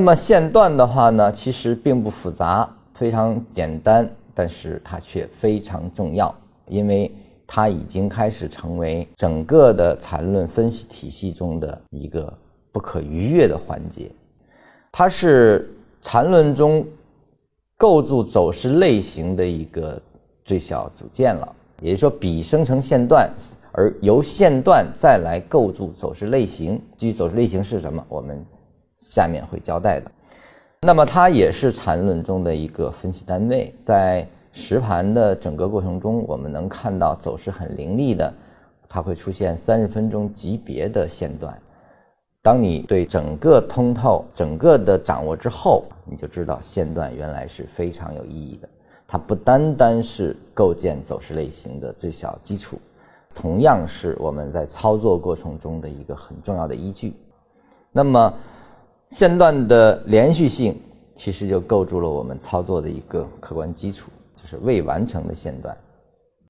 那么线段的话呢，其实并不复杂，非常简单，但是它却非常重要，因为它已经开始成为整个的缠论分析体系中的一个不可逾越的环节。它是缠论中构筑走势类型的一个最小组件了，也就是说，比生成线段，而由线段再来构筑走势类型。至于走势类型是什么，我们。下面会交代的，那么它也是缠论中的一个分析单位。在实盘的整个过程中，我们能看到走势很凌厉的，它会出现三十分钟级别的线段。当你对整个通透、整个的掌握之后，你就知道线段原来是非常有意义的。它不单单是构建走势类型的最小基础，同样是我们在操作过程中的一个很重要的依据。那么。线段的连续性其实就构筑了我们操作的一个客观基础，就是未完成的线段。